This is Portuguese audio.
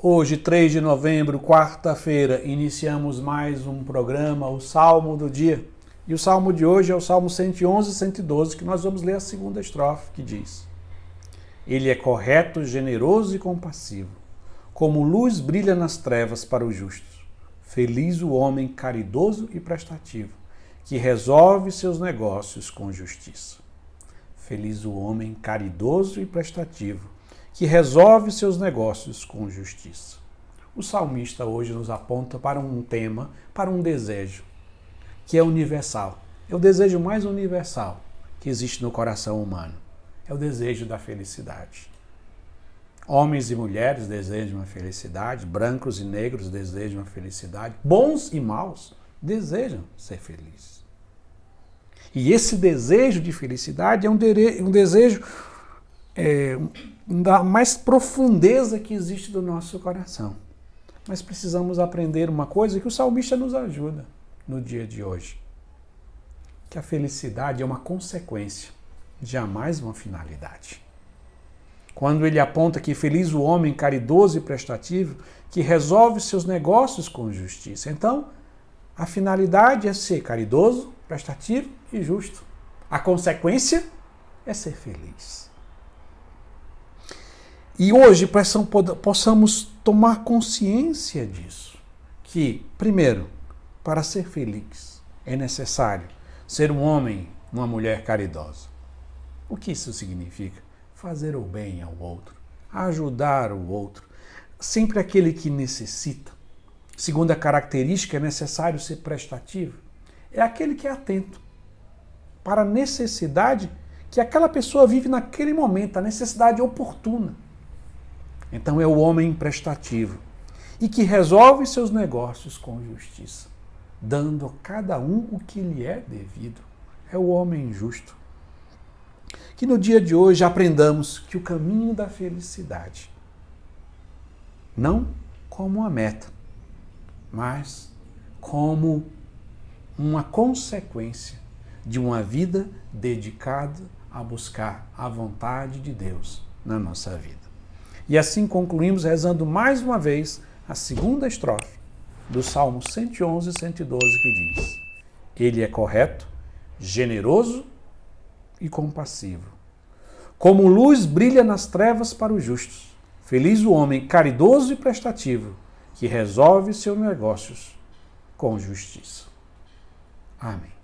Hoje, 3 de novembro, quarta-feira, iniciamos mais um programa, o Salmo do Dia. E o salmo de hoje é o Salmo 111 e 112, que nós vamos ler a segunda estrofe, que diz: Ele é correto, generoso e compassivo, como luz brilha nas trevas para os justos. Feliz o homem caridoso e prestativo, que resolve seus negócios com justiça. Feliz o homem caridoso e prestativo, que resolve seus negócios com justiça. O salmista hoje nos aponta para um tema, para um desejo, que é universal. É o desejo mais universal que existe no coração humano. É o desejo da felicidade. Homens e mulheres desejam a felicidade, brancos e negros desejam a felicidade, bons e maus desejam ser felizes. E esse desejo de felicidade é um, um desejo é, da mais profundeza que existe do nosso coração. Mas precisamos aprender uma coisa que o salmista nos ajuda no dia de hoje: que a felicidade é uma consequência, jamais uma finalidade. Quando ele aponta que feliz o homem caridoso e prestativo, que resolve seus negócios com justiça. Então, a finalidade é ser caridoso, prestativo e justo. A consequência é ser feliz. E hoje possamos tomar consciência disso. Que, primeiro, para ser feliz é necessário ser um homem, uma mulher caridosa. O que isso significa? Fazer o bem ao outro, ajudar o outro, sempre aquele que necessita. Segunda característica, é necessário ser prestativo. É aquele que é atento para a necessidade que aquela pessoa vive naquele momento, a necessidade oportuna. Então é o homem prestativo e que resolve seus negócios com justiça, dando a cada um o que lhe é devido. É o homem justo. Que no dia de hoje aprendamos que o caminho da felicidade, não como uma meta, mas como uma consequência de uma vida dedicada a buscar a vontade de Deus na nossa vida. E assim concluímos rezando mais uma vez a segunda estrofe do Salmo 111 e 112 que diz: Ele é correto, generoso e compassivo. Como luz brilha nas trevas para os justos. Feliz o homem caridoso e prestativo, que resolve seus negócios com justiça. Amém.